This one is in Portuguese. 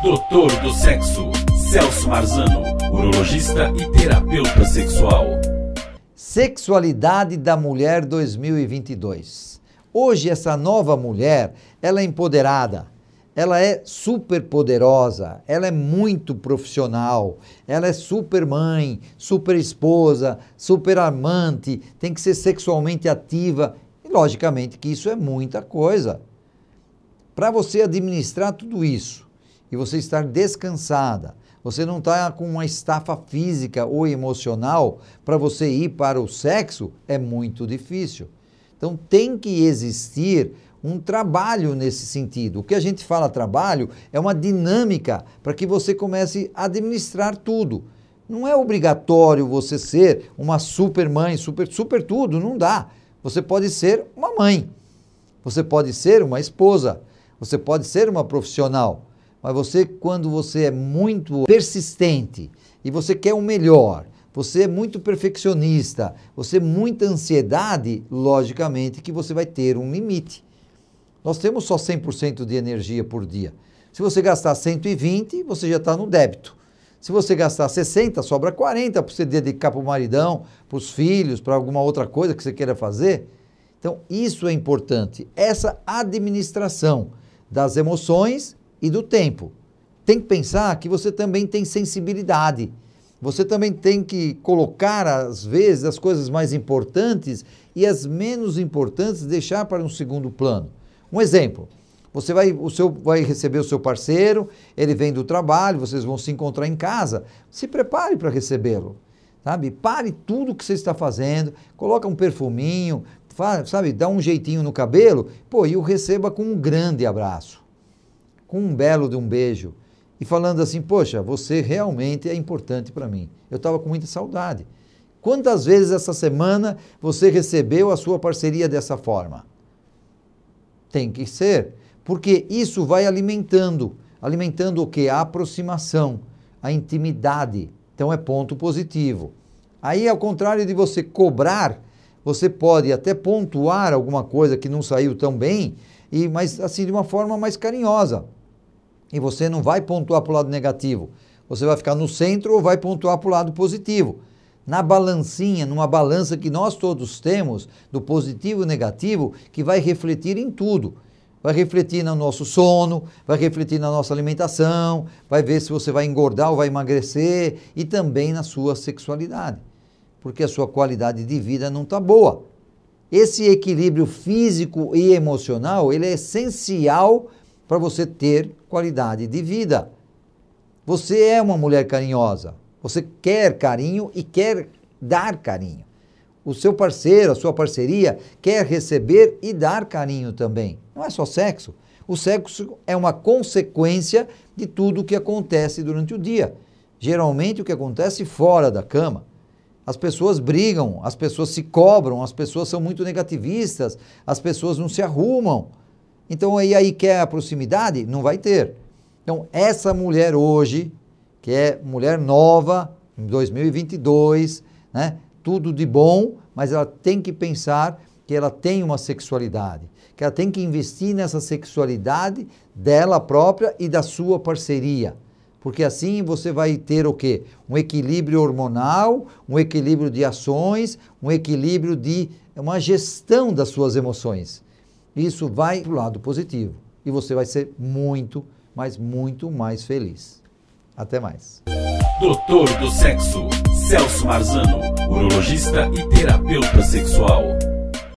Doutor do Sexo, Celso Marzano, urologista e terapeuta sexual. Sexualidade da Mulher 2022. Hoje essa nova mulher, ela é empoderada, ela é super poderosa, ela é muito profissional, ela é super mãe, super esposa, super amante, tem que ser sexualmente ativa. E logicamente que isso é muita coisa. Para você administrar tudo isso, e você estar descansada, você não está com uma estafa física ou emocional para você ir para o sexo, é muito difícil. Então tem que existir um trabalho nesse sentido. O que a gente fala trabalho é uma dinâmica para que você comece a administrar tudo. Não é obrigatório você ser uma super mãe, super, super tudo, não dá. Você pode ser uma mãe, você pode ser uma esposa, você pode ser uma profissional. Mas você, quando você é muito persistente e você quer o melhor, você é muito perfeccionista, você é muita ansiedade, logicamente que você vai ter um limite. Nós temos só 100% de energia por dia. Se você gastar 120, você já está no débito. Se você gastar 60, sobra 40 para você dedicar para o maridão, para os filhos, para alguma outra coisa que você queira fazer. Então, isso é importante. Essa administração das emoções e do tempo. Tem que pensar que você também tem sensibilidade. Você também tem que colocar, às vezes, as coisas mais importantes e as menos importantes deixar para um segundo plano. Um exemplo. Você vai, o seu, vai receber o seu parceiro, ele vem do trabalho, vocês vão se encontrar em casa. Se prepare para recebê-lo. Sabe? Pare tudo que você está fazendo, coloca um perfuminho, sabe, dá um jeitinho no cabelo, pô, e o receba com um grande abraço com um belo de um beijo e falando assim: Poxa, você realmente é importante para mim. Eu estava com muita saudade. Quantas vezes essa semana você recebeu a sua parceria dessa forma? Tem que ser, porque isso vai alimentando alimentando o que? A aproximação, a intimidade. Então é ponto positivo. Aí, ao contrário de você cobrar, você pode até pontuar alguma coisa que não saiu tão bem, e mas assim de uma forma mais carinhosa. E você não vai pontuar para o lado negativo. Você vai ficar no centro ou vai pontuar para o lado positivo. Na balancinha, numa balança que nós todos temos, do positivo e negativo, que vai refletir em tudo. Vai refletir no nosso sono, vai refletir na nossa alimentação, vai ver se você vai engordar ou vai emagrecer e também na sua sexualidade. Porque a sua qualidade de vida não está boa. Esse equilíbrio físico e emocional, ele é essencial para você ter qualidade de vida. Você é uma mulher carinhosa. Você quer carinho e quer dar carinho. O seu parceiro, a sua parceria, quer receber e dar carinho também. Não é só sexo. O sexo é uma consequência de tudo o que acontece durante o dia. Geralmente o que acontece fora da cama. As pessoas brigam, as pessoas se cobram, as pessoas são muito negativistas, as pessoas não se arrumam. Então, aí, aí quer a proximidade? Não vai ter. Então, essa mulher hoje, que é mulher nova, em 2022, né? tudo de bom, mas ela tem que pensar que ela tem uma sexualidade, que ela tem que investir nessa sexualidade dela própria e da sua parceria. Porque assim você vai ter o quê? Um equilíbrio hormonal, um equilíbrio de ações, um equilíbrio de uma gestão das suas emoções. Isso vai para o lado positivo e você vai ser muito, mas muito mais feliz. Até mais. Doutor do Sexo, Celso Marzano, urologista e terapeuta sexual.